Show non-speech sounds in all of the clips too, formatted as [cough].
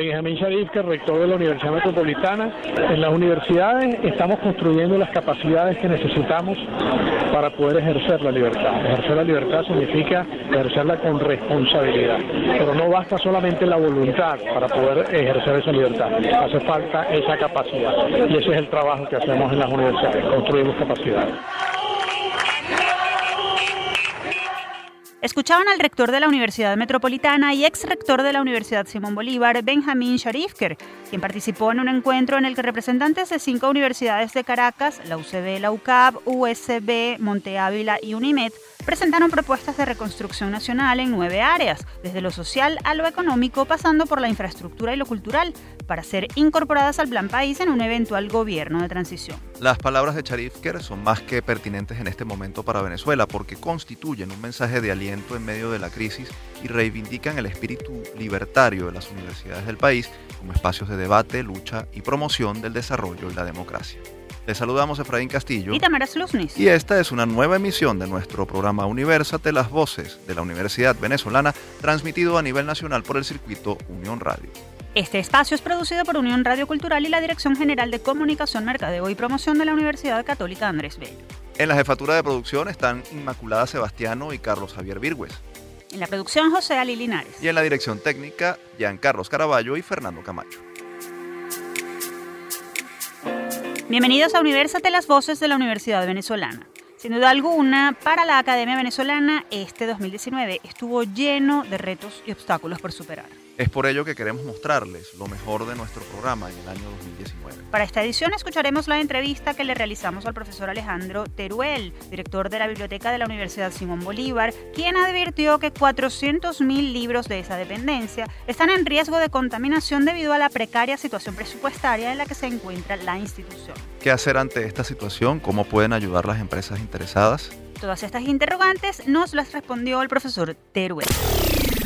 Benjamín Sharif, que rector de la Universidad Metropolitana. En las universidades estamos construyendo las capacidades que necesitamos para poder ejercer la libertad. Ejercer la libertad significa ejercerla con responsabilidad, pero no basta solamente la voluntad para poder ejercer esa libertad, hace falta esa capacidad y ese es el trabajo que hacemos en las universidades, construimos capacidades. Escuchaban al rector de la Universidad Metropolitana y ex rector de la Universidad Simón Bolívar, Benjamín Sharifker, quien participó en un encuentro en el que representantes de cinco universidades de Caracas, la UCB, la UCAP, USB, Monte Ávila y UNIMED, presentaron propuestas de reconstrucción nacional en nueve áreas, desde lo social a lo económico, pasando por la infraestructura y lo cultural, para ser incorporadas al Plan País en un eventual gobierno de transición. Las palabras de Charifker son más que pertinentes en este momento para Venezuela porque constituyen un mensaje de aliento en medio de la crisis y reivindican el espíritu libertario de las universidades del país como espacios de debate, lucha y promoción del desarrollo y la democracia. Les saludamos Efraín Castillo. Y Tamara Sluznis. Y esta es una nueva emisión de nuestro programa Universate, las voces de la Universidad Venezolana, transmitido a nivel nacional por el circuito Unión Radio. Este espacio es producido por Unión Radio Cultural y la Dirección General de Comunicación, Mercadeo y Promoción de la Universidad Católica Andrés Bello. En la jefatura de producción están Inmaculada Sebastiano y Carlos Javier Virgües. En la producción José Ali Linares. Y en la dirección técnica, Carlos Caraballo y Fernando Camacho. Bienvenidos a Universate, las voces de la Universidad Venezolana. Sin duda alguna, para la Academia Venezolana, este 2019 estuvo lleno de retos y obstáculos por superar. Es por ello que queremos mostrarles lo mejor de nuestro programa en el año 2019. Para esta edición escucharemos la entrevista que le realizamos al profesor Alejandro Teruel, director de la Biblioteca de la Universidad Simón Bolívar, quien advirtió que 400.000 libros de esa dependencia están en riesgo de contaminación debido a la precaria situación presupuestaria en la que se encuentra la institución. ¿Qué hacer ante esta situación? ¿Cómo pueden ayudar las empresas interesadas? Todas estas interrogantes nos las respondió el profesor Teruel.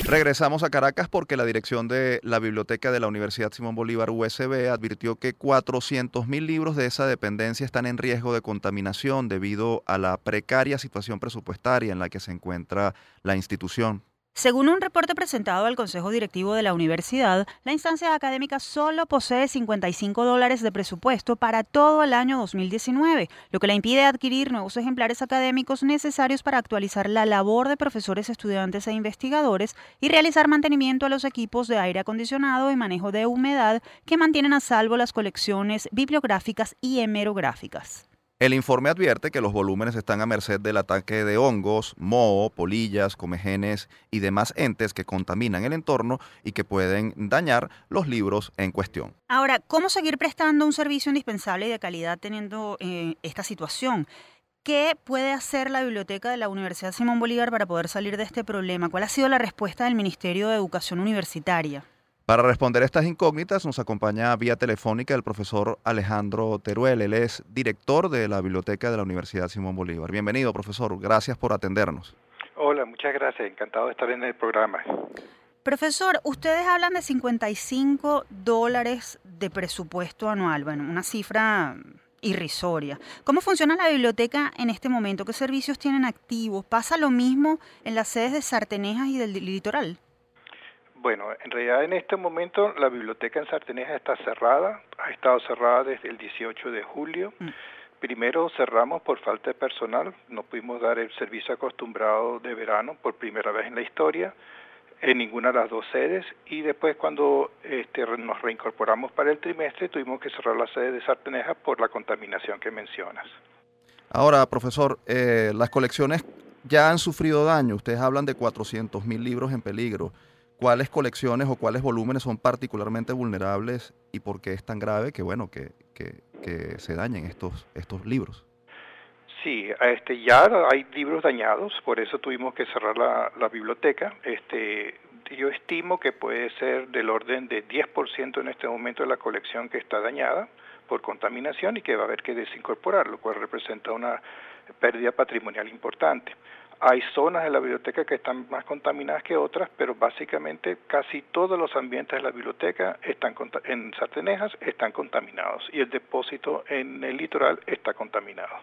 Regresamos a Caracas porque la dirección de la Biblioteca de la Universidad Simón Bolívar USB advirtió que 400.000 libros de esa dependencia están en riesgo de contaminación debido a la precaria situación presupuestaria en la que se encuentra la institución. Según un reporte presentado al Consejo Directivo de la Universidad, la instancia académica solo posee 55 dólares de presupuesto para todo el año 2019, lo que le impide adquirir nuevos ejemplares académicos necesarios para actualizar la labor de profesores, estudiantes e investigadores y realizar mantenimiento a los equipos de aire acondicionado y manejo de humedad que mantienen a salvo las colecciones bibliográficas y hemerográficas. El informe advierte que los volúmenes están a merced del ataque de hongos, moho, polillas, comegenes y demás entes que contaminan el entorno y que pueden dañar los libros en cuestión. Ahora, ¿cómo seguir prestando un servicio indispensable y de calidad teniendo eh, esta situación? ¿Qué puede hacer la biblioteca de la Universidad Simón Bolívar para poder salir de este problema? ¿Cuál ha sido la respuesta del Ministerio de Educación Universitaria? Para responder estas incógnitas nos acompaña vía telefónica el profesor Alejandro Teruel. Él es director de la Biblioteca de la Universidad Simón Bolívar. Bienvenido, profesor. Gracias por atendernos. Hola, muchas gracias. Encantado de estar en el programa. Profesor, ustedes hablan de 55 dólares de presupuesto anual. Bueno, una cifra irrisoria. ¿Cómo funciona la biblioteca en este momento? ¿Qué servicios tienen activos? ¿Pasa lo mismo en las sedes de Sartenejas y del litoral? Bueno, en realidad en este momento la biblioteca en Sarteneja está cerrada, ha estado cerrada desde el 18 de julio. Mm. Primero cerramos por falta de personal, no pudimos dar el servicio acostumbrado de verano por primera vez en la historia en ninguna de las dos sedes y después cuando este, nos reincorporamos para el trimestre tuvimos que cerrar la sede de Sarteneja por la contaminación que mencionas. Ahora, profesor, eh, las colecciones ya han sufrido daño. Ustedes hablan de 400 mil libros en peligro cuáles colecciones o cuáles volúmenes son particularmente vulnerables y por qué es tan grave que bueno que, que, se dañen estos, estos libros. Sí, este, ya hay libros dañados, por eso tuvimos que cerrar la, biblioteca. Este, yo estimo que puede ser del orden de 10% en este momento de la colección que está dañada por contaminación y que va a haber que desincorporar, lo cual representa una pérdida patrimonial importante. Hay zonas de la biblioteca que están más contaminadas que otras, pero básicamente casi todos los ambientes de la biblioteca están en Sartenejas están contaminados y el depósito en el litoral está contaminado.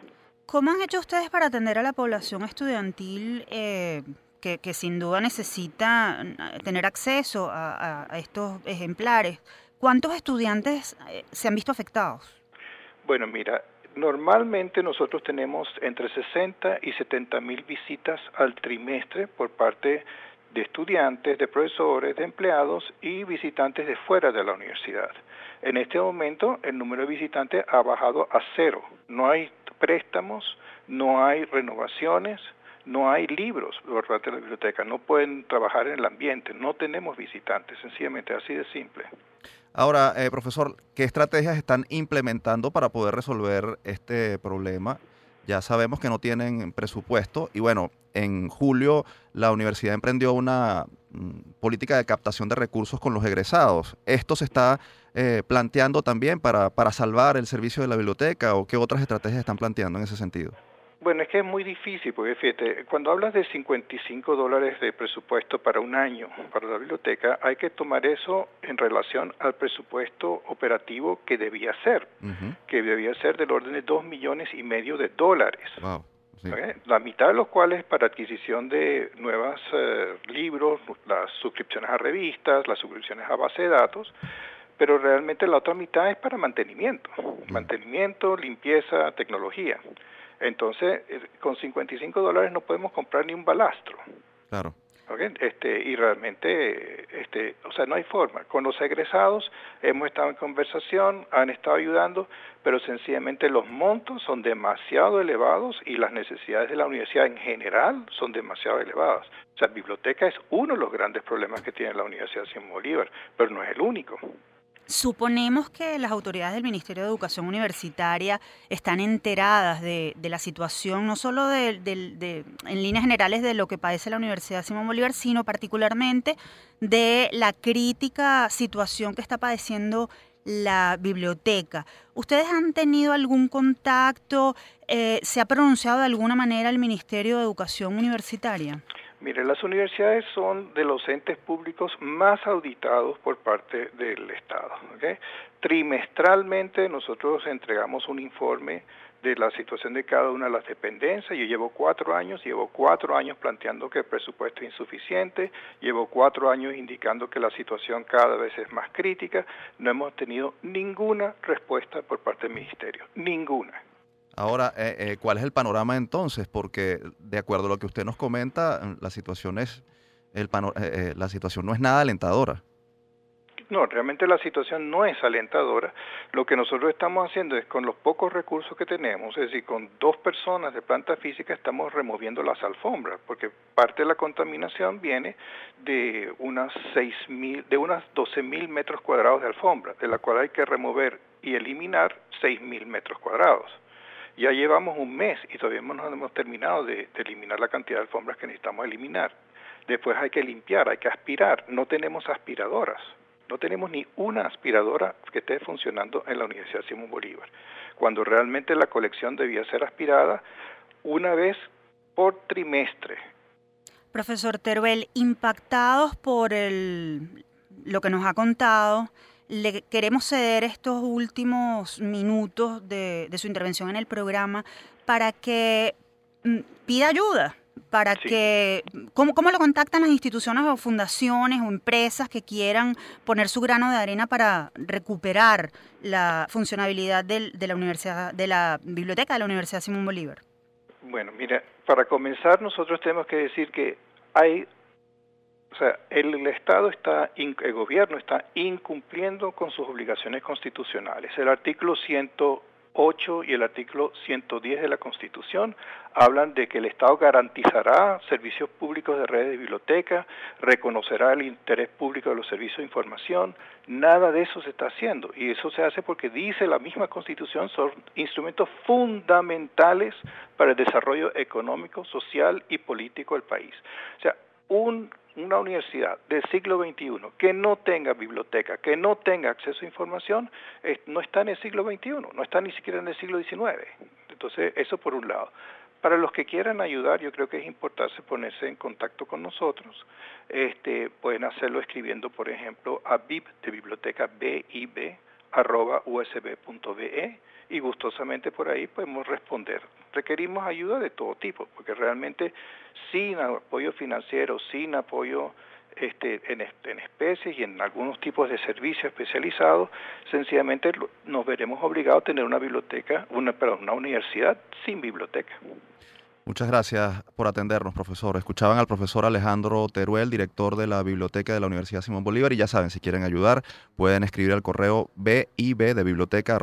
¿Cómo han hecho ustedes para atender a la población estudiantil eh, que, sin duda necesita mm, tener acceso a, estos ejemplares. ¿Cuántos estudiantes eh, se han visto afectados? Bueno, mira, normalmente nosotros tenemos entre 60 y 70 mil visitas al trimestre por parte de estudiantes, de profesores, de empleados y visitantes de fuera de la universidad. En este momento el número de visitantes ha bajado a cero. No hay préstamos, no hay renovaciones, no hay libros por parte de la biblioteca, no pueden trabajar en el ambiente, no tenemos visitantes, sencillamente así de simple. Ahora, eh, profesor, ¿qué estrategias están implementando para poder resolver este problema? Ya sabemos que no tienen presupuesto y bueno, en julio la universidad emprendió una mm, política de captación de recursos con los egresados. ¿Esto se está eh, planteando también para, para salvar el servicio de la biblioteca o qué otras estrategias están planteando en ese sentido? Bueno, es que es muy difícil, porque fíjate, cuando hablas de 55 dólares de presupuesto para un año para la biblioteca, hay que tomar eso en relación al presupuesto operativo que debía ser, que debía ser del orden de 2 millones y medio de dólares. La mitad de los cuales para adquisición de nuevos eh, libros, las suscripciones a revistas, las suscripciones a base de datos, pero realmente la otra mitad es para mantenimiento, mantenimiento, limpieza, tecnología. Entonces, eh, con 55 dólares no podemos comprar ni un balastro. Claro. Este, y realmente, este, o sea, no hay forma. Con los egresados hemos estado en conversación, han estado ayudando, pero sencillamente los montos son demasiado elevados y las necesidades de la universidad en general son demasiado elevadas. O sea, biblioteca es uno de los grandes problemas que tiene la Universidad Simón Bolívar, pero no es el único. Suponemos que las autoridades del Ministerio de Educación Universitaria están enteradas de, la situación, no solo de, en líneas generales de lo que padece la Universidad Simón Bolívar, sino particularmente de la crítica situación que está padeciendo la biblioteca. ¿Ustedes han tenido algún contacto? Eh, ¿Se ha pronunciado de alguna manera el Ministerio de Educación Universitaria? Mire, las universidades son de los entes públicos más auditados por parte del Estado. Trimestralmente nosotros entregamos un informe de la situación de cada una de las dependencias. Yo llevo cuatro años, llevo cuatro años planteando que el presupuesto es insuficiente, llevo cuatro años indicando que la situación cada vez es más crítica. No hemos tenido ninguna respuesta por parte del Ministerio, ninguna. Ahora, eh, eh, ¿cuál es el panorama entonces? Porque de acuerdo a lo que usted nos comenta, la situación es el eh, la situación no es nada alentadora. No, realmente la situación no es alentadora. Lo que nosotros estamos haciendo es con los pocos recursos que tenemos, es decir, con dos personas de planta física estamos removiendo las alfombras, porque parte de la contaminación viene de unas seis mil, de unas 12 mil metros cuadrados de alfombra, de la cual hay que remover y eliminar seis mil metros cuadrados. Ya llevamos un mes y todavía no hemos terminado de, eliminar la cantidad de alfombras que necesitamos eliminar. Después hay que limpiar, hay que aspirar. No tenemos aspiradoras. No tenemos ni una aspiradora que esté funcionando en la Universidad Simón Bolívar. Cuando realmente la colección debía ser aspirada una vez por trimestre. Profesor Teruel, impactados por el, lo que nos ha contado, le queremos ceder estos últimos minutos de, su intervención en el programa para que mm, pida ayuda, para que, ¿cómo, ¿cómo, lo contactan las instituciones o fundaciones o empresas que quieran poner su grano de arena para recuperar la funcionabilidad de la universidad, de la biblioteca de la Universidad Simón Bolívar? Bueno, mira, para comenzar nosotros tenemos que decir que hay o sea, el, Estado está, el gobierno está incumpliendo con sus obligaciones constitucionales. El artículo 108 y el artículo 110 de la Constitución hablan de que el Estado garantizará servicios públicos de redes de biblioteca, reconocerá el interés público de los servicios de información. Nada de eso se está haciendo y eso se hace porque dice la misma Constitución son instrumentos fundamentales para el desarrollo económico, social y político del país. O sea, un una universidad del siglo XXI que no tenga biblioteca, que no tenga acceso a información, no está en el siglo XXI, no está ni siquiera en el siglo XIX. Entonces, eso por un lado. Para los que quieran ayudar, yo creo que es importante ponerse en contacto con nosotros. Este, pueden hacerlo escribiendo, por ejemplo, a BIP de Biblioteca BIB usb.be y gustosamente por ahí podemos responder. Requerimos ayuda de todo tipo, porque realmente sin apoyo financiero, sin apoyo este, en, en, especies y en algunos tipos de servicios especializados, sencillamente nos veremos obligados a tener una biblioteca, una, perdón, una universidad sin biblioteca. Muchas gracias por atendernos, profesor. Escuchaban al profesor Alejandro Teruel, director de la Biblioteca de la Universidad Simón Bolívar, y ya saben, si quieren ayudar, pueden escribir al correo bib de biblioteca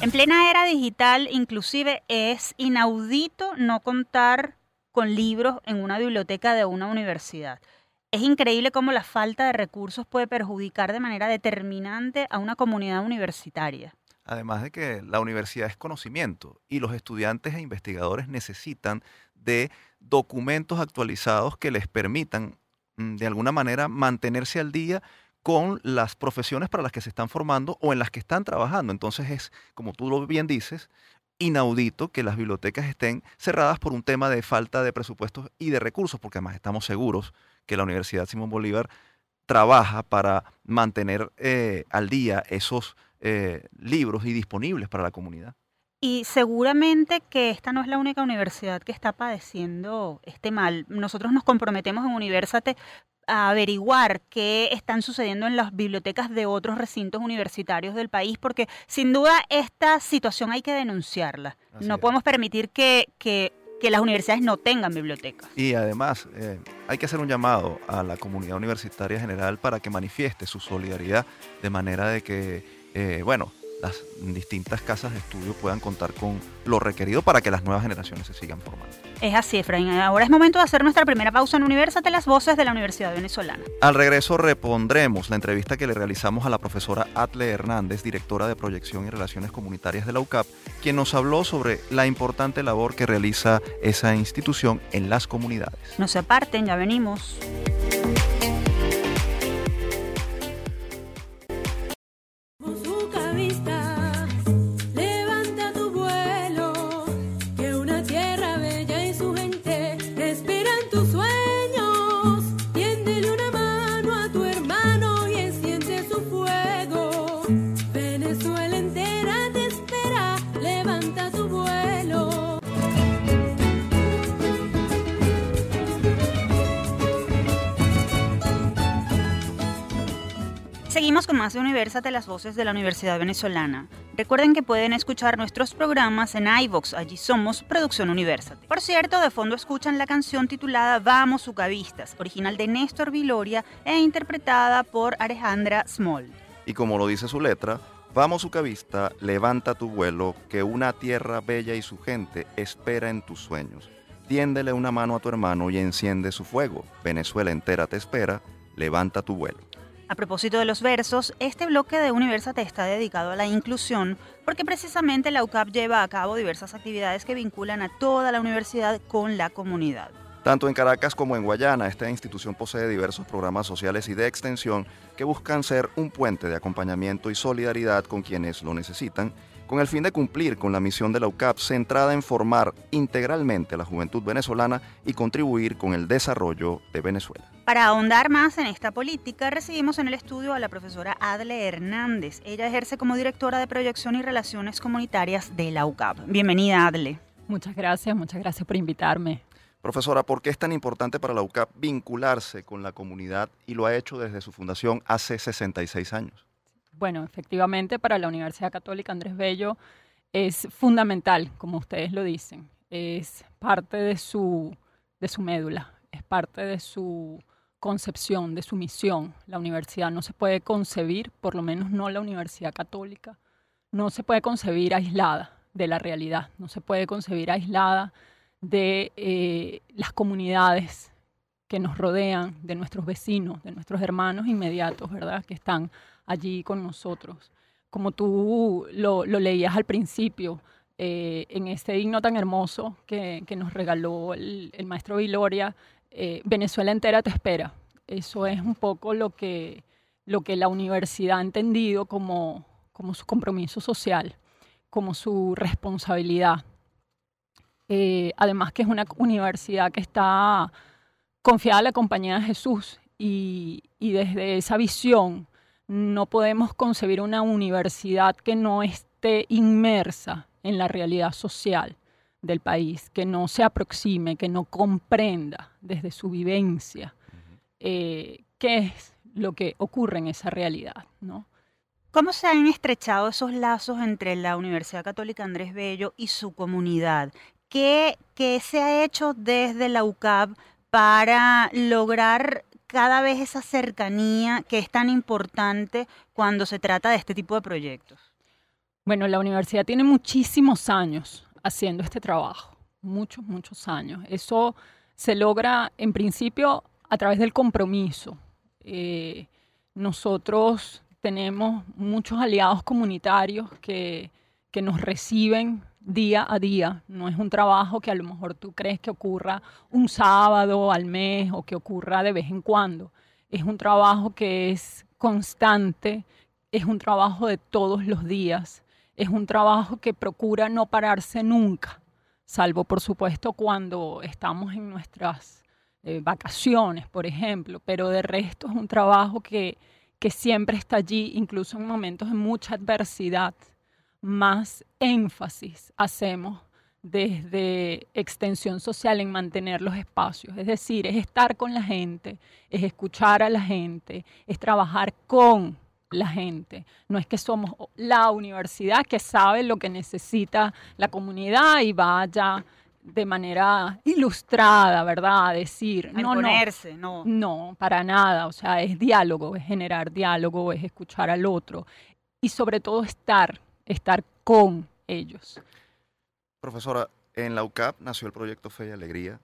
En plena era digital, inclusive es inaudito no contar con libros en una biblioteca de una universidad. Es increíble cómo la falta de recursos puede perjudicar de manera determinante a una comunidad universitaria. Además de que la universidad es conocimiento y los estudiantes e investigadores necesitan de documentos actualizados que les permitan mm, de alguna manera mantenerse al día con las profesiones para las que se están formando o en las que están trabajando. Entonces es, como tú lo bien dices, inaudito que las bibliotecas estén cerradas por un tema de falta de presupuestos y de recursos, porque además estamos seguros que la Universidad Simón Bolívar trabaja para mantener eh, al día esos eh, libros y disponibles para la comunidad. Y seguramente que esta no es la única universidad que está padeciendo este mal. Nosotros nos comprometemos en Universate a averiguar qué están sucediendo en las bibliotecas de otros recintos universitarios del país, porque sin duda esta situación hay que denunciarla. no podemos permitir que, que, las universidades no tengan bibliotecas. Y además eh, hay que hacer un llamado a la comunidad universitaria general para que manifieste su solidaridad de manera de que eh, bueno, las distintas casas de estudio puedan contar con lo requerido para que las nuevas generaciones se sigan formando. Es así, Efraín. Ahora es momento de hacer nuestra primera pausa en Universate, las voces de la Universidad Venezolana. Al regreso repondremos la entrevista que le realizamos a la profesora Atle Hernández, directora de Proyección y Relaciones Comunitarias de la UCAP, quien nos habló sobre la importante labor que realiza esa institución en las comunidades. No se aparten, ya venimos. Con más de Universate, las voces de la Universidad Venezolana. Recuerden que pueden escuchar nuestros programas en iVox, allí somos Producción Universate. Por cierto, de fondo escuchan la canción titulada Vamos Ucavistas, original de Néstor Viloria e interpretada por Alejandra Small. Y como lo dice su letra, Vamos Ucavista, levanta tu vuelo, que una tierra bella y su gente espera en tus sueños. Tiéndele una mano a tu hermano y enciende su fuego. Venezuela entera te espera, levanta tu vuelo. A propósito de los versos, este bloque de Universate está dedicado a la inclusión porque precisamente la UCAP lleva a cabo diversas actividades que vinculan a toda la universidad con la comunidad. Tanto en Caracas como en Guayana, esta institución posee diversos programas sociales y de extensión que buscan ser un puente de acompañamiento y solidaridad con quienes lo necesitan con el fin de cumplir con la misión de la UCAP centrada en formar integralmente a la juventud venezolana y contribuir con el desarrollo de Venezuela. Para ahondar más en esta política, recibimos en el estudio a la profesora Adle Hernández. Ella ejerce como directora de proyección y relaciones comunitarias de la UCAP. Bienvenida, Adle. Muchas gracias, muchas gracias por invitarme. Profesora, ¿por qué es tan importante para la UCAP vincularse con la comunidad y lo ha hecho desde su fundación hace 66 años? Bueno, efectivamente para la Universidad Católica Andrés Bello es fundamental, como ustedes lo dicen, es parte de su, de su médula, es parte de su concepción, de su misión. La universidad no se puede concebir, por lo menos no la Universidad Católica, no se puede concebir aislada de la realidad, no se puede concebir aislada de eh, las comunidades que nos rodean, de nuestros vecinos, de nuestros hermanos inmediatos, ¿verdad? Que están allí con nosotros. Como tú lo, leías al principio, eh, en este himno tan hermoso que, nos regaló el, maestro Viloria, eh, Venezuela entera te espera. Eso es un poco lo que, lo que la universidad ha entendido como, como su compromiso social, como su responsabilidad. Eh, además que es una universidad que está confiada a la compañía de Jesús y, y desde esa visión no podemos concebir una universidad que no esté inmersa en la realidad social del país, que no se aproxime, que no comprenda desde su vivencia eh, qué es lo que ocurre en esa realidad, ¿no? ¿Cómo se han estrechado esos lazos entre la Universidad Católica Andrés Bello y su comunidad? ¿Qué, qué se ha hecho desde la UCAP para lograr cada vez esa cercanía que es tan importante cuando se trata de este tipo de proyectos? Bueno, la universidad tiene muchísimos años haciendo este trabajo, muchos, muchos años. Eso se logra en principio a través del compromiso. Eh, nosotros tenemos muchos aliados comunitarios que, que nos reciben día a día. No es un trabajo que a lo mejor tú crees que ocurra un sábado al mes o que ocurra de vez en cuando. Es un trabajo que es constante, es un trabajo de todos los días, es un trabajo que procura no pararse nunca, salvo por supuesto cuando estamos en nuestras eh, vacaciones, por ejemplo, pero de resto es un trabajo que, que siempre está allí, incluso en momentos de mucha adversidad más énfasis hacemos desde extensión social en mantener los espacios. Es decir, es estar con la gente, es escuchar a la gente, es trabajar con la gente. No es que somos la universidad que sabe lo que necesita la comunidad y vaya de manera ilustrada, ¿verdad? A decir, no, no, no. No, para nada. O sea, es diálogo, es generar diálogo, es escuchar al otro y sobre todo estar estar con ellos. Profesora, en la UCAP nació el proyecto Fe y Alegría,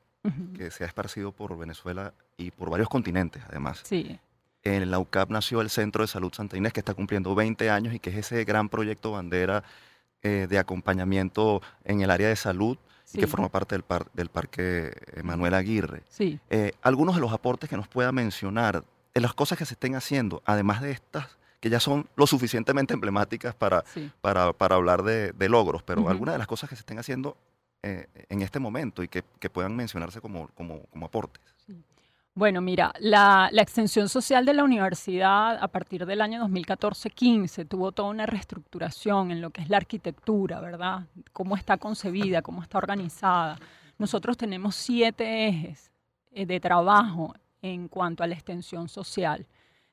que se ha esparcido por Venezuela y por varios continentes, además. Sí. En la UCAP nació el Centro de Salud Santa Inés, que está cumpliendo 20 años y que es ese gran proyecto bandera eh, de acompañamiento en el área de salud y que forma parte del, del Parque Manuel Aguirre. Sí. Eh, algunos de los aportes que nos pueda mencionar, en las cosas que se estén haciendo, además de estas que ya son lo suficientemente emblemáticas para, para, para, hablar de, logros, pero algunas de las cosas que se estén haciendo eh, en este momento y que, que puedan mencionarse como, como, como aportes. Bueno, mira, la, la, extensión social de la universidad a partir del año 2014-15 tuvo toda una reestructuración en lo que es la arquitectura, ¿verdad? Cómo está concebida, cómo está organizada. Nosotros tenemos siete ejes eh, de trabajo en cuanto a la extensión social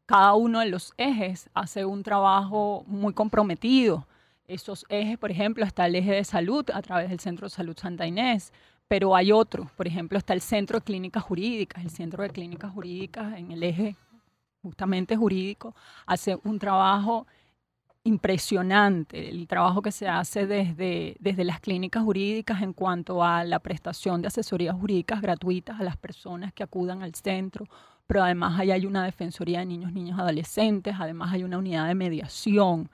cada uno de los ejes hace un trabajo muy comprometido. Esos ejes, por ejemplo, está el eje de salud a través del Centro de Salud Santa Inés, pero hay otro, por ejemplo, está el Centro de Clínicas Jurídicas. El Centro de Clínicas Jurídicas en el eje justamente jurídico hace un trabajo impresionante el trabajo que se hace desde, desde las clínicas jurídicas en cuanto a la prestación de asesorías jurídicas gratuitas a las personas que acudan al centro pero además ahí hay una defensoría de niños, niños, adolescentes, además hay una unidad de mediación.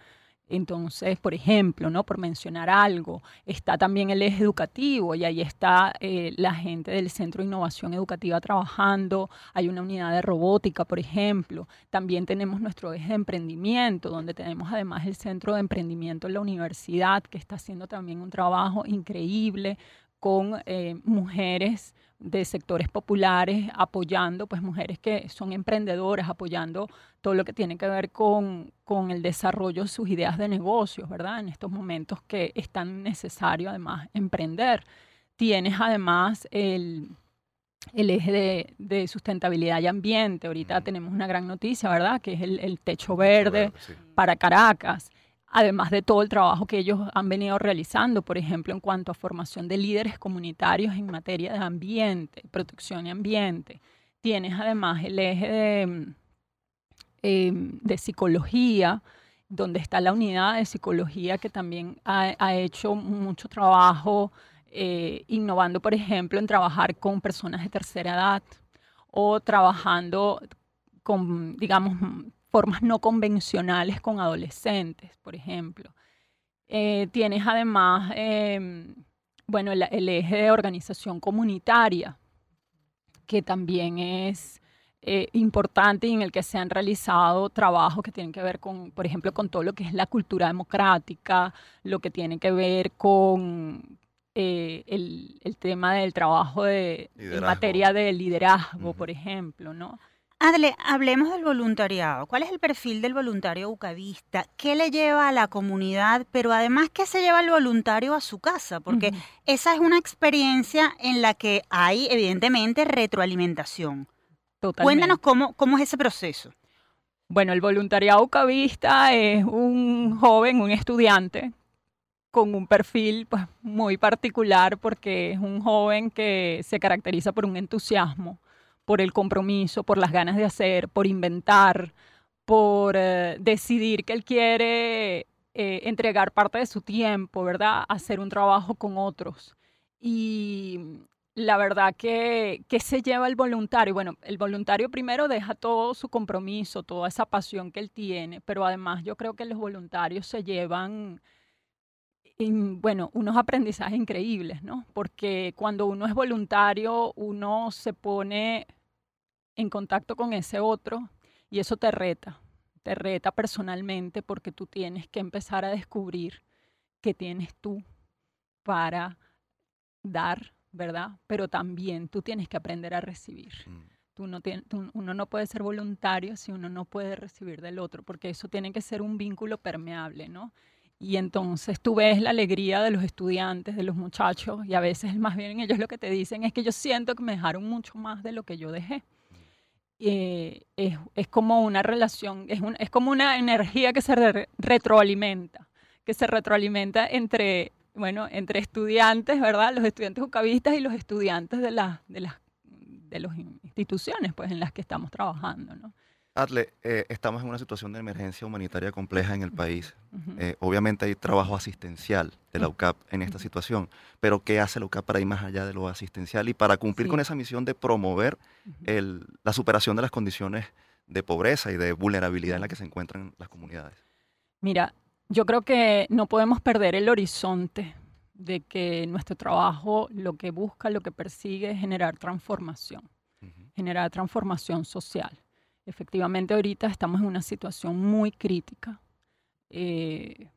Entonces, por ejemplo, ¿no? por mencionar algo, está también el eje educativo y ahí está eh, la gente del Centro de Innovación Educativa trabajando, hay una unidad de robótica, por ejemplo. También tenemos nuestro eje de emprendimiento, donde tenemos además el Centro de Emprendimiento en la universidad, que está haciendo también un trabajo increíble con eh, mujeres de sectores populares apoyando, pues mujeres que son emprendedoras, apoyando todo lo que tiene que ver con, con, el desarrollo de sus ideas de negocios, ¿verdad? En estos momentos que es tan necesario además emprender. Tienes además el, el eje de, de, sustentabilidad y ambiente. Ahorita tenemos una gran noticia, ¿verdad? Que es el, el techo verde, para Caracas además de todo el trabajo que ellos han venido realizando, por ejemplo, en cuanto a formación de líderes comunitarios en materia de ambiente, protección y ambiente. Tienes además el eje de, em, de psicología, donde está la unidad de psicología que también ha, hecho mucho trabajo eh, innovando, por ejemplo, en trabajar con personas de tercera edad o trabajando con, digamos, formas no convencionales con adolescentes, por ejemplo. Eh, tienes además, em, bueno, el, eje de organización comunitaria, que también es eh, importante y en el que se han realizado trabajos que tienen que ver con, por ejemplo, con todo lo que es la cultura democrática, lo que tiene que ver con eh, el, tema del trabajo de, en materia de liderazgo, por ejemplo, ¿no? Adle, hablemos del voluntariado. ¿Cuál es el perfil del voluntario ucavista? ¿Qué le lleva a la comunidad? Pero además, ¿qué se lleva el voluntario a su casa? Porque esa es una experiencia en la que hay, evidentemente, retroalimentación. Cuéntanos cómo, cómo es ese proceso. Bueno, el voluntariado ucavista es un joven, un estudiante con un perfil pues, muy particular porque es un joven que se caracteriza por un entusiasmo por el compromiso, por las ganas de hacer, por inventar, por eh, decidir que él quiere eh, entregar parte de su tiempo, ¿verdad? Hacer un trabajo con otros. Y la verdad que, que se lleva el voluntario. Bueno, el voluntario primero deja todo su compromiso, toda esa pasión que él tiene, pero además yo creo que los voluntarios se llevan bueno, unos aprendizajes increíbles, ¿no? Porque cuando uno es voluntario, uno se pone en contacto con ese otro y eso te reta, te reta personalmente porque tú tienes que empezar a descubrir qué tienes tú para dar, ¿verdad? Pero también tú tienes que aprender a recibir. Mm. Tú no uno no puede ser voluntario si uno no puede recibir del otro, porque eso tiene que ser un vínculo permeable, ¿no? Y entonces tú ves la alegría de los estudiantes, de los muchachos, y a veces más bien ellos lo que te dicen es que yo siento que me dejaron mucho más de lo que yo dejé. Eh, es, es, como una relación, es, es como una energía que se retroalimenta, que se retroalimenta entre, bueno, entre estudiantes, ¿verdad? Los estudiantes ucavistas y los estudiantes de, la, de las de las instituciones pues, en las que estamos trabajando, ¿no? Atle, eh, estamos en una situación de emergencia humanitaria compleja en el país. Eh, obviamente hay trabajo asistencial de la UCAP en esta situación, pero ¿qué hace la UCAP para ir más allá de lo asistencial y para cumplir con esa misión de promover la superación de las condiciones de pobreza y de vulnerabilidad en la que se encuentran las comunidades? Mira, yo creo que no podemos perder el horizonte de que nuestro trabajo lo que busca, lo que persigue es generar transformación, generar transformación social Efectivamente, ahorita estamos en una situación muy crítica, eh,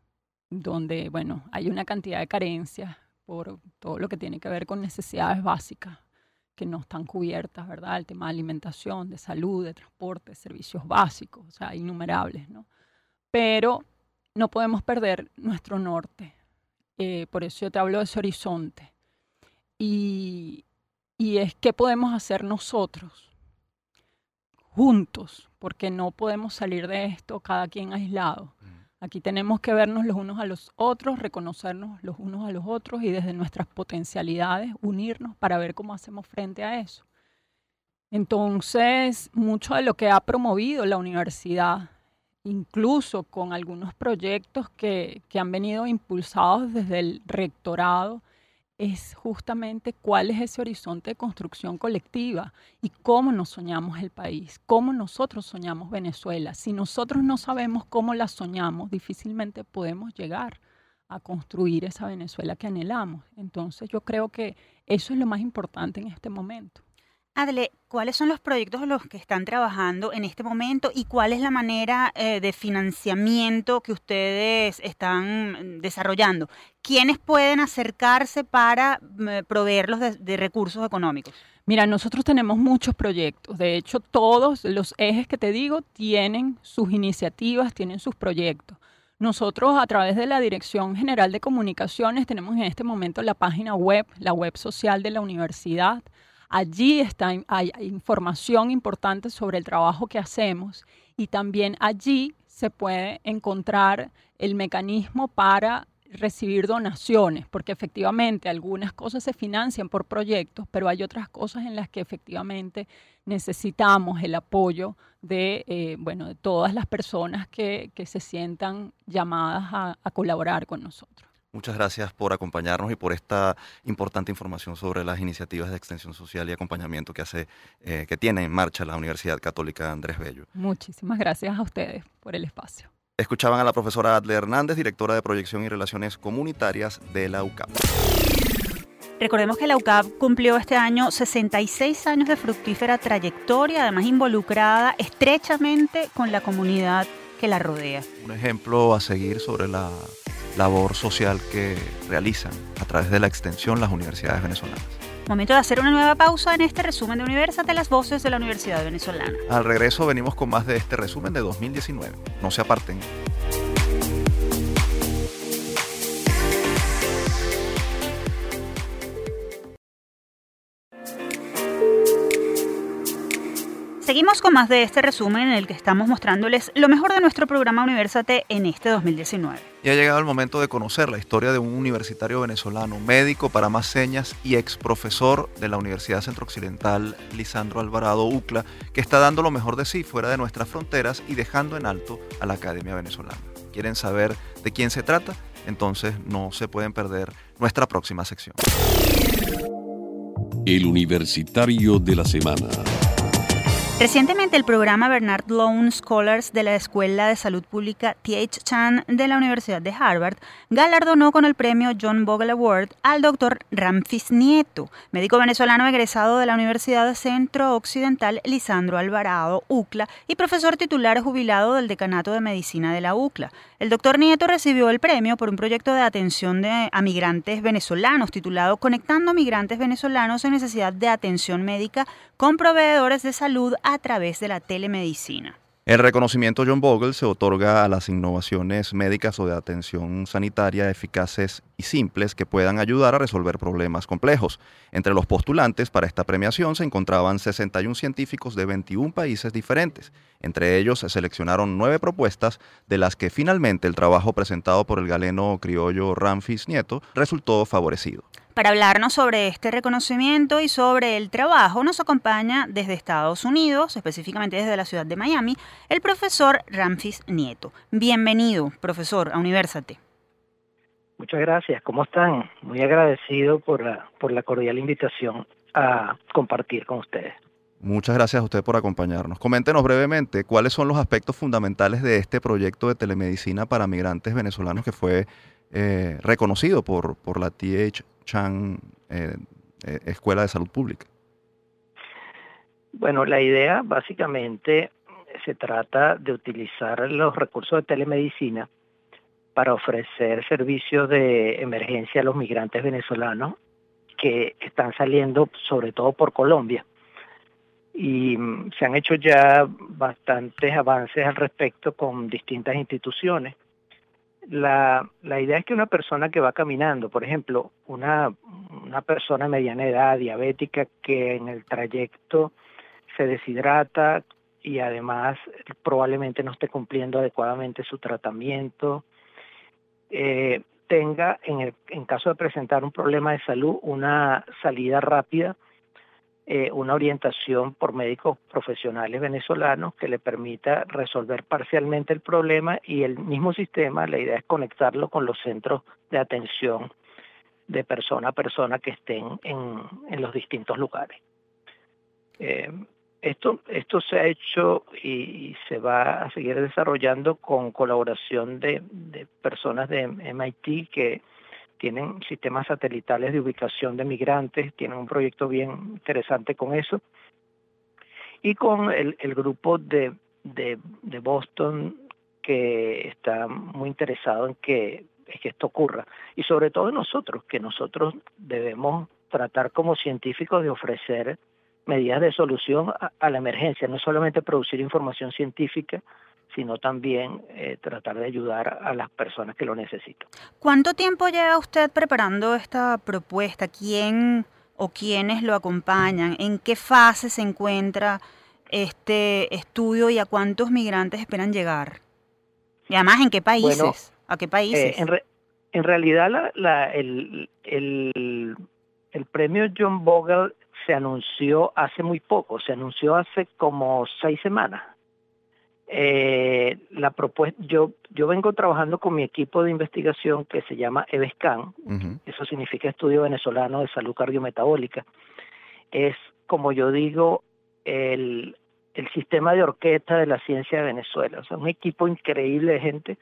donde, bueno, hay una cantidad de carencias por todo lo que tiene que ver con necesidades básicas que no están cubiertas, ¿verdad? El tema de alimentación, de salud, de transporte, servicios básicos, o sea, innumerables, ¿no? Pero no podemos perder nuestro norte. Eh, por eso yo te hablo de ese horizonte. Y, y es qué podemos hacer nosotros juntos, porque no podemos salir de esto cada quien aislado. Mm. Aquí tenemos que vernos los unos a los otros, reconocernos los unos a los otros y desde nuestras potencialidades unirnos para ver cómo hacemos frente a eso. Entonces, mucho de lo que ha promovido la universidad, incluso con algunos proyectos que, que han venido impulsados desde el rectorado, es justamente cuál es ese horizonte de construcción colectiva y cómo nos soñamos el país, cómo nosotros soñamos Venezuela. Si nosotros no sabemos cómo la soñamos, difícilmente podemos llegar a construir esa Venezuela que anhelamos. Entonces yo creo que eso es lo más importante en este momento. Adle, ¿cuáles son los proyectos en los que están trabajando en este momento y cuál es la manera eh, de financiamiento que ustedes están desarrollando? ¿Quiénes pueden acercarse para mm, proveerlos de, recursos económicos? Mira, nosotros tenemos muchos proyectos. De hecho, todos los ejes que te digo tienen sus iniciativas, tienen sus proyectos. Nosotros a través de la Dirección General de Comunicaciones tenemos en este momento la página web, la web social de la universidad Allí está, hay información importante sobre el trabajo que hacemos y también allí se puede encontrar el mecanismo para recibir donaciones, porque efectivamente algunas cosas se financian por proyectos, pero hay otras cosas en las que efectivamente necesitamos el apoyo de, eh, bueno, de todas las personas que, se sientan llamadas a colaborar con nosotros. Muchas gracias por acompañarnos y por esta importante información sobre las iniciativas de extensión social y acompañamiento que hace, eh, que tiene en marcha la Universidad Católica Andrés Bello. Muchísimas gracias a ustedes por el espacio. Escuchaban a la profesora Adle Hernández, directora de Proyección y Relaciones Comunitarias de la UCAP. Recordemos que la UCAP cumplió este año 66 años de fructífera trayectoria, además involucrada estrechamente con la comunidad que la rodea. Un ejemplo a seguir sobre la labor social que realizan a través de la extensión las universidades venezolanas. Momento de hacer una nueva pausa en este resumen de Universate, las voces de la Universidad Venezolana. Al regreso venimos con más de este resumen de 2019. No se aparten. Seguimos con más de este resumen en el que estamos mostrándoles lo mejor de nuestro programa Universate en este 2019. Y ha llegado el momento de conocer la historia de un universitario venezolano, médico para más señas y ex profesor de la Universidad Centro-Occidental, Lisandro Alvarado UCLA, que está dando lo mejor de sí fuera de nuestras fronteras y dejando en alto a la Academia Venezolana. ¿Quieren saber de quién se trata? Entonces no se pueden perder nuestra próxima sección. El Universitario de la Semana. Recientemente el programa Bernard Loan Scholars de la Escuela de Salud Pública T.H. Chan de la Universidad de Harvard galardonó con el premio John Bogle Award al doctor Ramfis Nieto, médico venezolano egresado de la Universidad Centro Occidental Lisandro Alvarado, UCLA, y profesor titular jubilado del Decanato de Medicina de la UCLA. El doctor Nieto recibió el premio por un proyecto de atención de, a migrantes venezolanos titulado Conectando migrantes venezolanos en necesidad de atención médica con proveedores de salud a través de la telemedicina. El reconocimiento John Bogle se otorga a las innovaciones médicas o de atención sanitaria eficaces y simples que puedan ayudar a resolver problemas complejos. Entre los postulantes para esta premiación se encontraban 61 científicos de 21 países diferentes. Entre ellos se seleccionaron nueve propuestas, de las que finalmente el trabajo presentado por el galeno criollo Ramfis Nieto resultó favorecido. Para hablarnos sobre este reconocimiento y sobre el trabajo, nos acompaña desde Estados Unidos, específicamente desde la ciudad de Miami, el profesor Ramfis Nieto. Bienvenido, profesor, a Universate. Muchas gracias. ¿Cómo están? Muy agradecido por la, por la cordial invitación a compartir con ustedes. Muchas gracias a usted por acompañarnos. Coméntenos brevemente cuáles son los aspectos fundamentales de este proyecto de telemedicina para migrantes venezolanos que fue eh, reconocido por, por la TH Chan eh, eh, Escuela de Salud Pública. Bueno, la idea básicamente se trata de utilizar los recursos de telemedicina para ofrecer servicios de emergencia a los migrantes venezolanos que están saliendo sobre todo por Colombia. Y mm, se han hecho ya bastantes avances al respecto con distintas instituciones la, la idea es que una persona que va caminando, por ejemplo, una, una persona de mediana edad, diabética, que en el trayecto se deshidrata y además probablemente no esté cumpliendo adecuadamente su tratamiento, eh, tenga, en, el, en caso de presentar un problema de salud, una salida rápida eh, una orientación por médicos profesionales venezolanos que le permita resolver parcialmente el problema y el mismo sistema, la idea es conectarlo con los centros de atención de persona a persona que estén en, en los distintos lugares. Eh, esto, esto se ha hecho y, se va a seguir desarrollando con colaboración de, de personas de MIT que tienen sistemas satelitales de ubicación de migrantes, tienen un proyecto bien interesante con eso. Y con el, grupo de, de, Boston que está muy interesado en que, que esto ocurra. Y sobre todo nosotros, que nosotros debemos tratar como científicos de ofrecer medidas de solución a, la emergencia, no solamente producir información científica, sino también eh, tratar de ayudar a las personas que lo necesitan. ¿Cuánto tiempo lleva usted preparando esta propuesta? ¿Quién o quiénes lo acompañan? ¿En qué fase se encuentra este estudio y a cuántos migrantes esperan llegar? Y además, ¿en qué países? ¿A qué países? Eh, en, realidad, la, el, el, el premio John Bogle se anunció hace muy poco, se anunció hace como seis semanas eh, la propuesta, yo, yo vengo trabajando con mi equipo de investigación que se llama EVESCAN, eso significa Estudio Venezolano de Salud Cardiometabólica. Es, como yo digo, el, el sistema de orquesta de la ciencia de Venezuela, o sea, un equipo increíble de gente.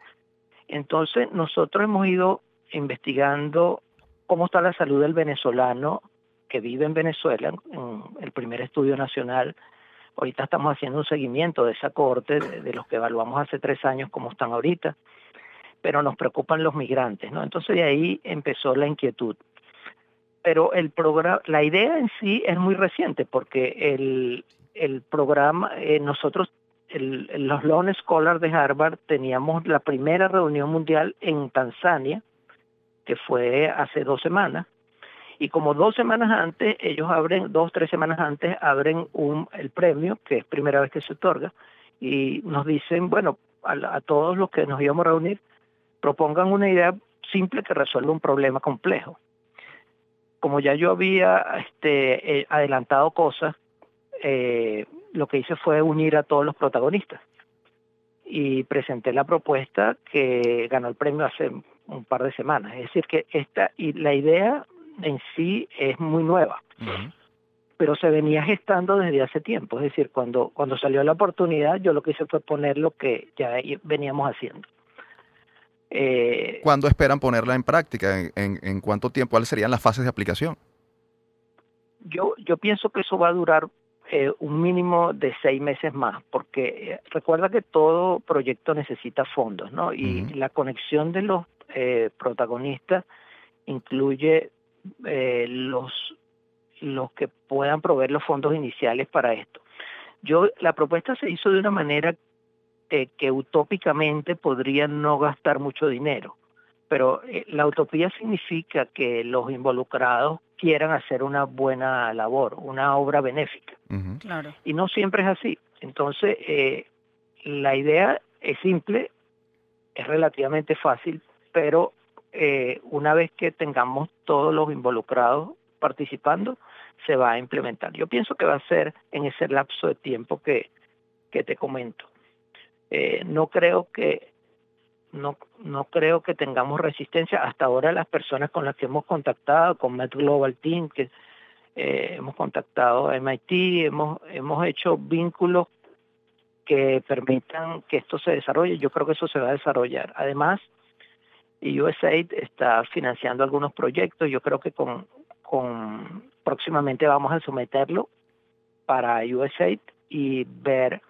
Entonces, nosotros hemos ido investigando cómo está la salud del venezolano que vive en Venezuela, en el primer estudio nacional Ahorita estamos haciendo un seguimiento de esa corte, de, los que evaluamos hace tres años cómo están ahorita, pero nos preocupan los migrantes, ¿no? Entonces de ahí empezó la inquietud. pero el programa, la idea en sí es muy reciente porque el, el programa, eh, nosotros, los Lone Scholars de Harvard, teníamos la primera reunión mundial en Tanzania, que fue hace dos semanas, y como dos semanas antes, ellos abren, dos, tres semanas antes, abren el premio, que es primera vez que se otorga, y nos dicen, bueno, a, a todos los que nos íbamos a reunir, propongan una idea simple que resuelva un problema complejo. Como ya yo había este, eh, adelantado cosas, eh, lo que hice fue unir a todos los protagonistas y presenté la propuesta que ganó el premio hace un par de semanas. Es decir, que esta y la idea en sí es muy nueva, pero se venía gestando desde hace tiempo. Es decir, cuando, cuando salió la oportunidad, yo lo que hice fue poner lo que ya veníamos haciendo. Eh, ¿Cuándo esperan ponerla en práctica? ¿En, en, cuánto tiempo? ¿Cuáles serían las fases de aplicación? Yo, yo pienso que eso va a durar eh, un mínimo de seis meses más, porque eh, recuerda que todo proyecto necesita fondos, ¿no? Y la conexión de los eh, protagonistas incluye eh, los los que puedan proveer los fondos iniciales para esto. Yo la propuesta se hizo de una manera eh, que utópicamente podría no gastar mucho dinero, pero eh, la utopía significa que los involucrados quieran hacer una buena labor, una obra benéfica. claro. Y no siempre es así. Entonces, eh, la idea es simple, es relativamente fácil, pero eh, una vez que tengamos todos los involucrados participando, se va a implementar. Yo pienso que va a ser en ese lapso de tiempo que, que te comento. Eh, no creo que no, no creo que tengamos resistencia. Hasta ahora las personas con las que hemos contactado, con Met Global Team, que eh, hemos contactado a MIT, hemos, hemos hecho vínculos que permitan que esto se desarrolle. Yo creo que eso se va a desarrollar. Además, USAID está financiando algunos proyectos. Yo creo que con, con próximamente vamos a someterlo para USAID y ver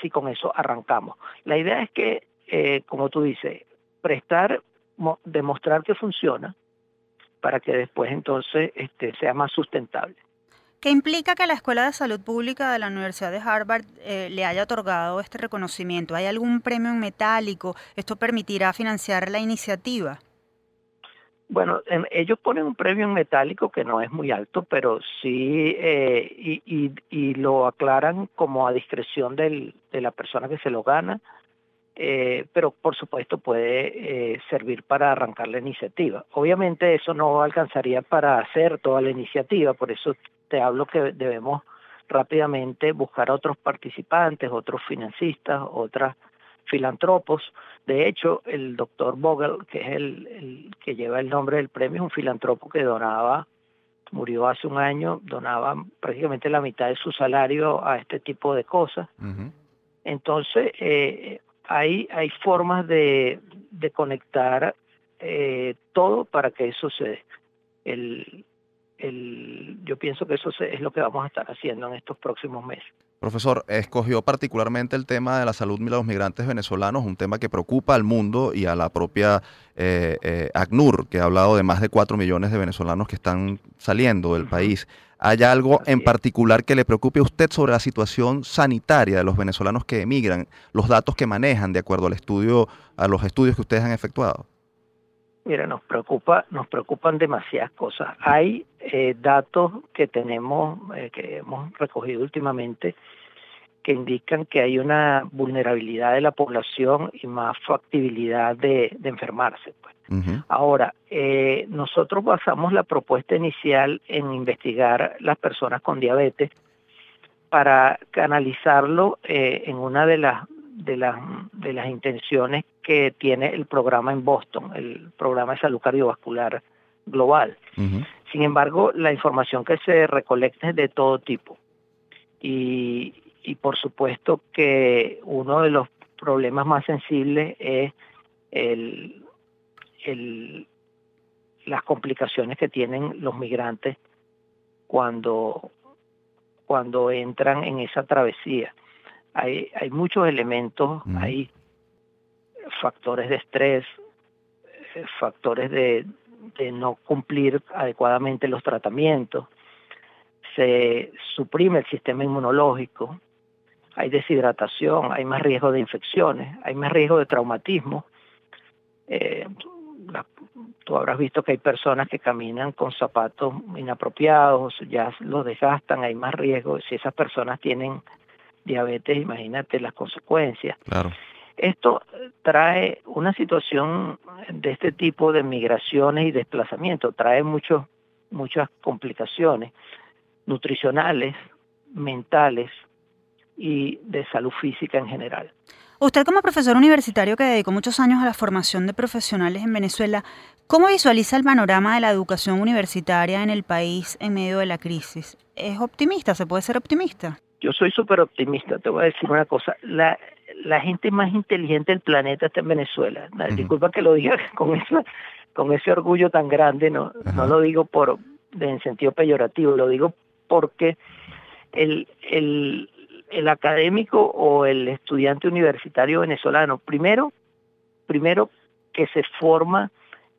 si con eso arrancamos. La idea es que, eh, como tú dices, prestar, demostrar que funciona para que después entonces este, sea más sustentable. ¿Qué implica que la Escuela de Salud Pública de la Universidad de Harvard eh, le haya otorgado este reconocimiento? ¿Hay algún premio en metálico? ¿Esto permitirá financiar la iniciativa? Bueno, ellos ponen un premio en metálico que no es muy alto, pero sí, eh, y, y, lo aclaran como a discreción de la persona que se lo gana, eh, pero por supuesto puede eh, servir para arrancar la iniciativa. Obviamente eso no alcanzaría para hacer toda la iniciativa, por eso te hablo que debemos rápidamente buscar a otros participantes, otros financistas, otras filantropos. De hecho, el doctor Vogel, que es el, que lleva el nombre del premio, es un filantropo que donaba, murió hace un año, donaba prácticamente la mitad de su salario a este tipo de cosas. Entonces, eh, hay, hay formas de, de conectar eh, todo para que eso se dé. El, el, yo pienso que eso es lo que vamos a estar haciendo en estos próximos meses. Profesor, escogió particularmente el tema de la salud de los migrantes venezolanos, un tema que preocupa al mundo y a la propia eh, eh, ACNUR, que ha hablado de más de 4 millones de venezolanos que están saliendo del país. ¿Hay algo en particular que le preocupe a usted sobre la situación sanitaria de los venezolanos que emigran, los datos que manejan de acuerdo al estudio, a los estudios que ustedes han efectuado? Mira, nos preocupa, nos preocupan demasiadas cosas. Hay eh, datos que tenemos, eh, que hemos recogido últimamente, que indican que hay una vulnerabilidad de la población y más factibilidad de, enfermarse. Pues. Ahora, eh, nosotros basamos la propuesta inicial en investigar las personas con diabetes para canalizarlo en una de las de las de las intenciones que tiene el programa en Boston, el programa de salud cardiovascular global. Sin embargo, la información que se recolecta es de todo tipo. Y, y por supuesto que uno de los problemas más sensibles es el, el, las complicaciones que tienen los migrantes cuando, cuando entran en esa travesía. Hay, hay muchos elementos, hay factores de estrés, eh, factores de, de no cumplir adecuadamente los tratamientos, se suprime el sistema inmunológico, hay deshidratación, hay más riesgo de infecciones, hay más riesgo de traumatismo. Eh, tú habrás visto que hay personas que caminan con zapatos inapropiados, ya los desgastan, hay más riesgo. Si esas personas tienen diabetes, imagínate las consecuencias. Claro. Esto trae una situación de este tipo de migraciones y desplazamientos, trae muchos, muchas complicaciones nutricionales, mentales y de salud física en general. Usted como profesor universitario que dedicó muchos años a la formación de profesionales en Venezuela, ¿cómo visualiza el panorama de la educación universitaria en el país en medio de la crisis? ¿Es optimista? ¿Se puede ser optimista? Yo soy súper optimista, te voy a decir una cosa. La, la gente más inteligente del planeta está en Venezuela. Disculpa que lo diga [laughs] con, ese orgullo tan grande, no, no lo digo por en sentido peyorativo, lo digo porque el, el, el académico o el estudiante universitario venezolano, primero, primero que se forma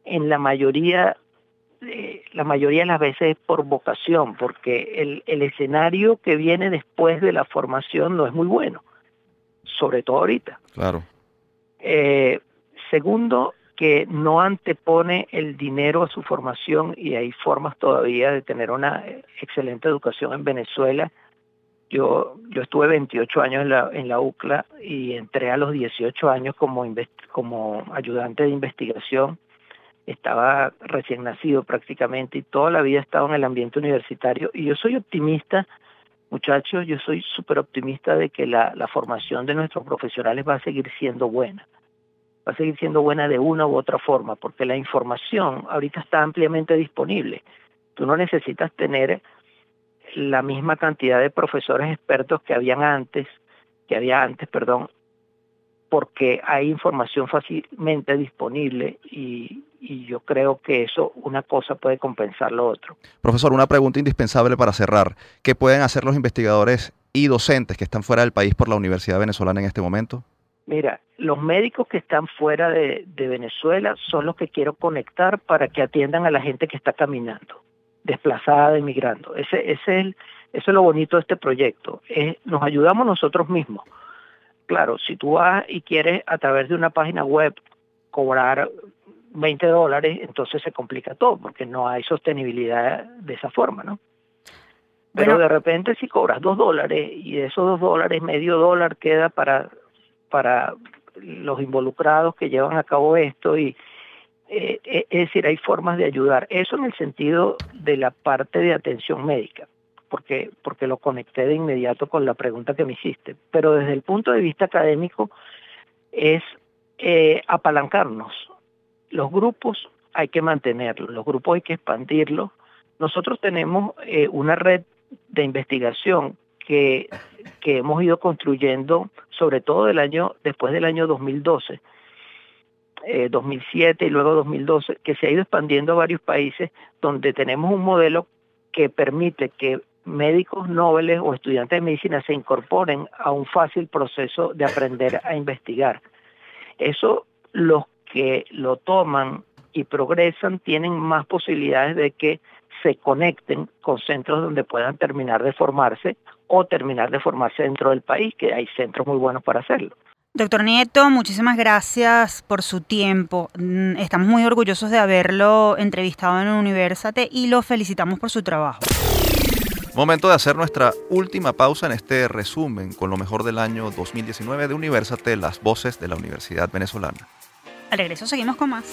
en la mayoría la mayoría de las veces por vocación, porque el, el escenario que viene después de la formación no es muy bueno, sobre todo ahorita. Claro. Eh, segundo, que no antepone el dinero a su formación y hay formas todavía de tener una excelente educación en Venezuela yo, yo estuve 28 años en la, en la UCLA y entré a los 18 años como, como ayudante de investigación. Estaba recién nacido prácticamente y toda la vida he estado en el ambiente universitario. Y yo soy optimista, muchachos, yo soy súper optimista de que la, la formación de nuestros profesionales va a seguir siendo buena. Va a seguir siendo buena de una u otra forma, porque la información ahorita está ampliamente disponible. Tú no necesitas tener la misma cantidad de profesores expertos que habían antes, que había antes, perdón, porque hay información fácilmente disponible y, y, yo creo que eso, una cosa puede compensar lo otro. Profesor, una pregunta indispensable para cerrar. ¿Qué pueden hacer los investigadores y docentes que están fuera del país por la Universidad Venezolana en este momento? Mira, los médicos que están fuera de, de Venezuela son los que quiero conectar para que atiendan a la gente que está caminando desplazada, emigrando. Ese, ese es el, eso es lo bonito de este proyecto. Es, nos ayudamos nosotros mismos. Claro, si tú vas y quieres a través de una página web cobrar 20 dólares, entonces se complica todo porque no hay sostenibilidad de esa forma, ¿no? Pero de repente si cobras dos dólares y de esos dos dólares medio dólar queda para, para los involucrados que llevan a cabo esto y, eh, eh, es decir, hay formas de ayudar. Eso en el sentido de la parte de atención médica, porque, porque lo conecté de inmediato con la pregunta que me hiciste. Pero desde el punto de vista académico es eh, apalancarnos. Los grupos hay que mantenerlos, los grupos hay que expandirlos. Nosotros tenemos una red de investigación que, que hemos ido construyendo, sobre todo del año, después del año 2012, 2007 eh, y luego 2012, que se ha ido expandiendo a varios países donde tenemos un modelo que permite que médicos nobles o estudiantes de medicina se incorporen a un fácil proceso de aprender a investigar. Eso los que lo toman y progresan tienen más posibilidades de que se conecten con centros donde puedan terminar de formarse o terminar de formarse dentro del país, que hay centros muy buenos para hacerlo. Doctor Nieto, muchísimas gracias por su tiempo. Mm, estamos muy orgullosos de haberlo entrevistado en Universate y lo felicitamos por su trabajo. Momento de hacer nuestra última pausa en este resumen con lo mejor del año 2019 de Universate, las voces de la Universidad Venezolana. Al regreso seguimos con más.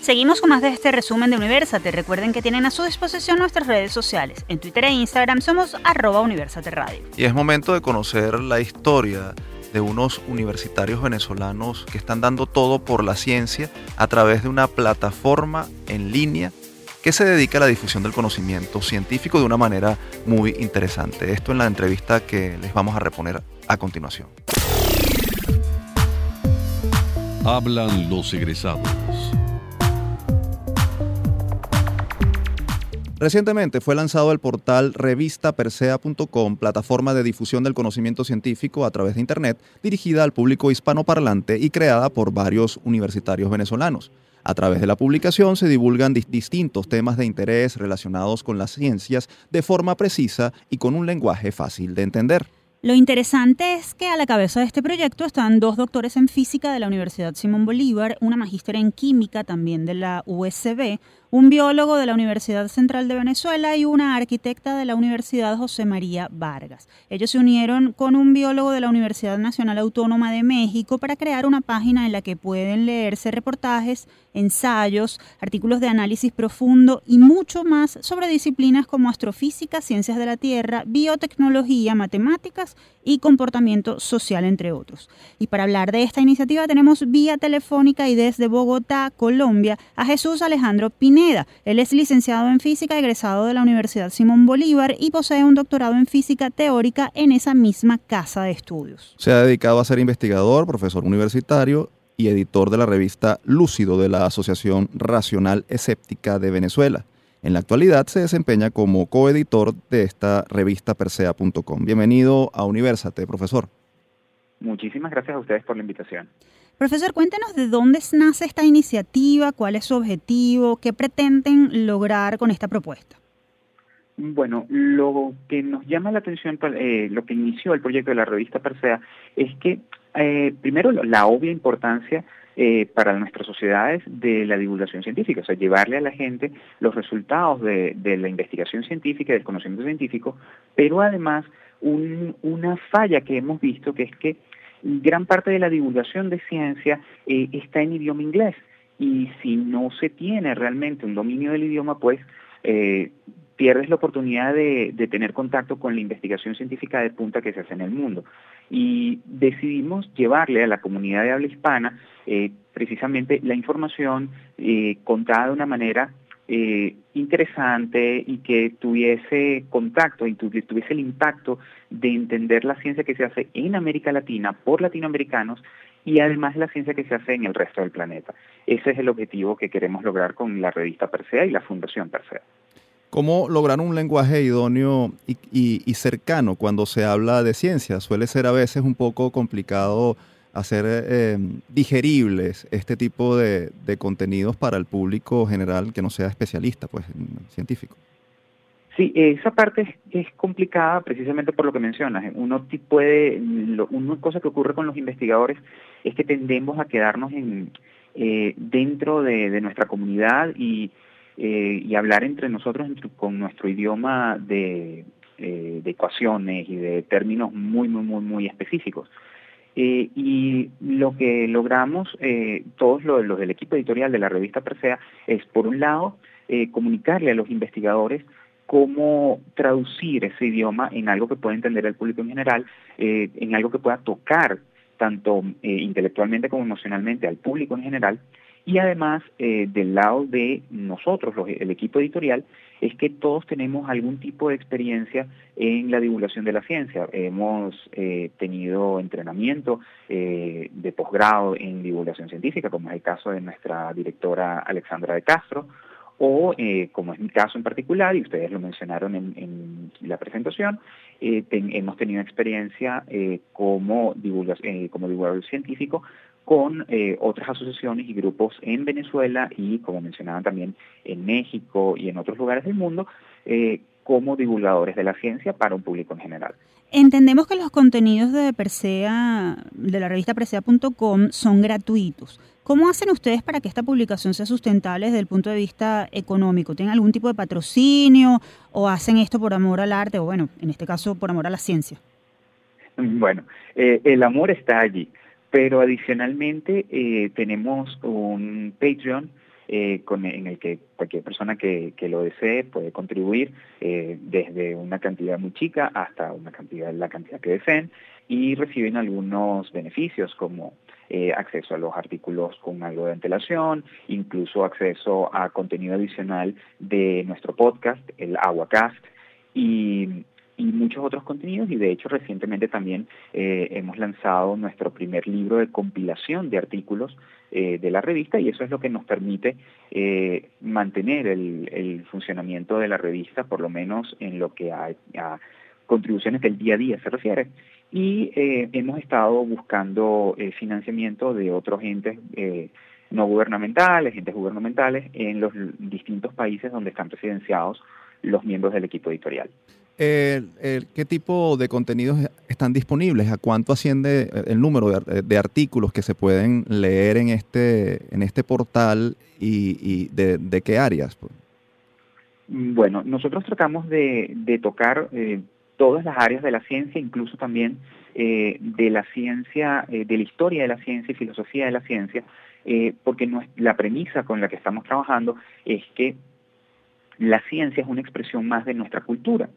Seguimos con más de este resumen de Universate. Recuerden que tienen a su disposición nuestras redes sociales. En Twitter e Instagram somos arroba Universate Radio. Y es momento de conocer la historia de unos universitarios venezolanos que están dando todo por la ciencia a través de una plataforma en línea que se dedica a la difusión del conocimiento científico de una manera muy interesante. Esto en la entrevista que les vamos a reponer a continuación. Hablan los egresados. Recientemente fue lanzado el portal revistapersea.com, plataforma de difusión del conocimiento científico a través de Internet, dirigida al público hispanoparlante y creada por varios universitarios venezolanos. A través de la publicación se divulgan distintos temas de interés relacionados con las ciencias de forma precisa y con un lenguaje fácil de entender. Lo interesante es que a la cabeza de este proyecto están dos doctores en física de la Universidad Simón Bolívar, una magíster en química también de la USB, un biólogo de la Universidad Central de Venezuela y una arquitecta de la Universidad José María Vargas. Ellos se unieron con un biólogo de la Universidad Nacional Autónoma de México para crear una página en la que pueden leerse reportajes, ensayos, artículos de análisis profundo y mucho más sobre disciplinas como astrofísica, ciencias de la Tierra, biotecnología, matemáticas y comportamiento social, entre otros. Y para hablar de esta iniciativa tenemos vía telefónica y desde Bogotá, Colombia, a Jesús Alejandro Pineda él es licenciado en física, egresado de la Universidad Simón Bolívar y posee un doctorado en física teórica en esa misma casa de estudios. Se ha dedicado a ser investigador, profesor universitario y editor de la revista Lúcido de la Asociación Racional Escéptica de Venezuela. En la actualidad se desempeña como coeditor de esta revista persea.com. Bienvenido a Universate, profesor. Muchísimas gracias a ustedes por la invitación. Profesor, cuéntenos de dónde nace esta iniciativa, cuál es su objetivo, qué pretenden lograr con esta propuesta. Bueno, lo que nos llama la atención, eh, lo que inició el proyecto de la revista Persea, es que eh, primero la obvia importancia eh, para nuestras sociedades de la divulgación científica, o sea, llevarle a la gente los resultados de, la investigación científica, del conocimiento científico, pero además una falla que hemos visto que es que gran parte de la divulgación de ciencia eh, está en idioma inglés. Y si no se tiene realmente un dominio del idioma, pues eh, pierdes la oportunidad de, tener contacto con la investigación científica de punta que se hace en el mundo. Y decidimos llevarle a la comunidad de habla hispana eh, precisamente la información contada de una manera eh, interesante y que tuviese contacto y tuviese el impacto de entender la ciencia que se hace en América Latina por latinoamericanos y además la ciencia que se hace en el resto del planeta. Ese es el objetivo que queremos lograr con la revista Persea y la Fundación Persea. ¿Cómo lograr un lenguaje idóneo y cercano cuando se habla de ciencia? Suele ser a veces un poco complicado hacer eh, digeribles este tipo de, contenidos para el público general que no sea especialista, pues, científico. Sí, esa parte es, complicada precisamente por lo que mencionas. Uno puede, una cosa que ocurre con los investigadores es que tendemos a quedarnos en, eh, dentro de, nuestra comunidad y, eh, y hablar entre nosotros con nuestro idioma de, de ecuaciones y de términos muy, muy, muy, muy específicos. Eh, y lo que logramos, eh, todos los, del equipo editorial de la revista Persea, es por un lado eh, comunicarle a los investigadores cómo traducir ese idioma en algo que pueda entender el público en general, en algo que pueda tocar tanto intelectualmente como emocionalmente al público en general, y además, eh, del lado de nosotros, el equipo editorial, es que todos tenemos algún tipo de experiencia en la divulgación de la ciencia. Hemos eh, tenido entrenamiento eh, de posgrado en divulgación científica, como es el caso de nuestra directora Alexandra de Castro, o como es mi caso en particular, y ustedes lo mencionaron en, la presentación, hemos tenido experiencia como, como divulgador científico con eh, otras asociaciones y grupos en Venezuela y, como mencionaban también, en México y en otros lugares del mundo, eh, como divulgadores de la ciencia para un público en general. Entendemos que los contenidos de Persea, de la revista Persea.com, son gratuitos. ¿Cómo hacen ustedes para que esta publicación sea sustentable desde el punto de vista económico? ¿Tienen algún tipo de patrocinio o hacen esto por amor al arte o, bueno, en este caso, por amor a la ciencia? Bueno, eh, el amor está allí. Pero adicionalmente eh, tenemos un Patreon eh, en el que cualquier persona que, lo desee puede contribuir eh, desde una cantidad muy chica hasta una cantidad, la cantidad que deseen y reciben algunos beneficios como acceso a los artículos con algo de antelación, incluso acceso a contenido adicional de nuestro podcast, el Aguacast, y y muchos otros contenidos y de hecho recientemente también eh, hemos lanzado nuestro primer libro de compilación de artículos eh, de la revista y eso es lo que nos permite eh, mantener el, el, funcionamiento de la revista por lo menos en lo que a, contribuciones del día a día se refiere y hemos estado buscando financiamiento de otros entes no gubernamentales, entes gubernamentales en los distintos países donde están presidenciados los miembros del equipo editorial. ¿Qué tipo de contenidos están disponibles? ¿A cuánto asciende el número de, artículos que se pueden leer en este, en este portal y, de, qué áreas? Bueno, nosotros tratamos de, tocar eh, todas las áreas de la ciencia, incluso también eh, de la ciencia, eh, de la historia de la ciencia y filosofía de la ciencia, porque la premisa con la que estamos trabajando es que la ciencia es una expresión más de nuestra cultura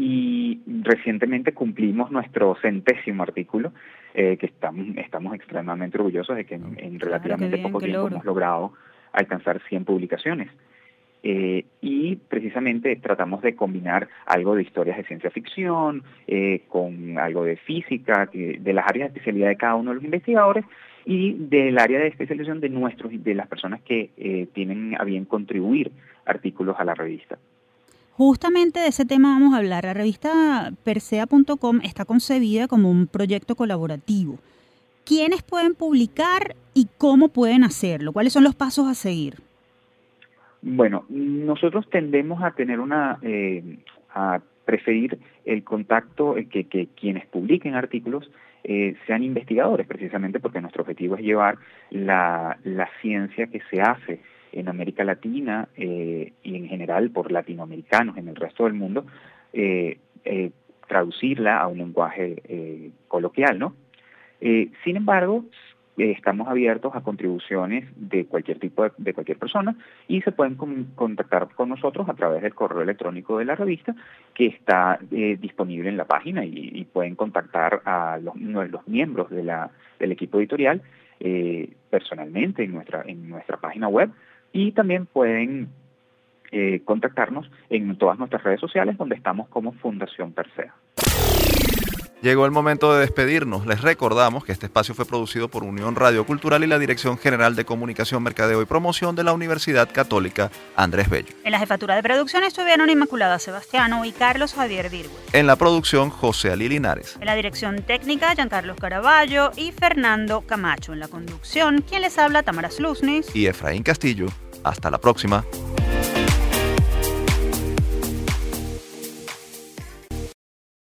y recientemente cumplimos nuestro centésimo artículo, eh, que estamos, estamos extremadamente orgullosos de que en, relativamente poco tiempo hemos logrado alcanzar 100 publicaciones. Eh, y precisamente tratamos de combinar algo de historias de ciencia ficción eh, con algo de física, de las áreas de especialidad de cada uno de los investigadores y del área de especialización de nuestros de las personas que tienen a bien contribuir artículos a la revista. Justamente de ese tema vamos a hablar. La revista Persea.com está concebida como un proyecto colaborativo. ¿Quiénes pueden publicar y cómo pueden hacerlo? ¿Cuáles son los pasos a seguir? Bueno, nosotros tendemos a tener una, eh, a preferir el contacto, que, que quienes publiquen artículos eh, sean investigadores, precisamente porque nuestro objetivo es llevar la, la ciencia que se hace en América Latina eh, y en general por latinoamericanos en el resto del mundo, eh, eh, traducirla a un lenguaje coloquial, ¿no? sin embargo, estamos abiertos a contribuciones de cualquier tipo de, cualquier persona y se pueden contactar con nosotros a través del correo electrónico de la revista que está disponible en la página y, pueden contactar a los, miembros de la, del equipo editorial personalmente en nuestra en nuestra página web y también pueden eh, contactarnos en todas nuestras redes sociales donde estamos como Fundación Persea. Llegó el momento de despedirnos. Les recordamos que este espacio fue producido por Unión Radio Cultural y la Dirección General de Comunicación, Mercadeo y Promoción de la Universidad Católica Andrés Bello. En la jefatura de producción estuvieron Inmaculada Sebastiano y Carlos Javier Virgüe. En la producción, José Ali Linares. En la dirección técnica, Giancarlos Caraballo y Fernando Camacho. En la conducción, quien les habla, Tamara Sluznis y Efraín Castillo. Hasta la próxima.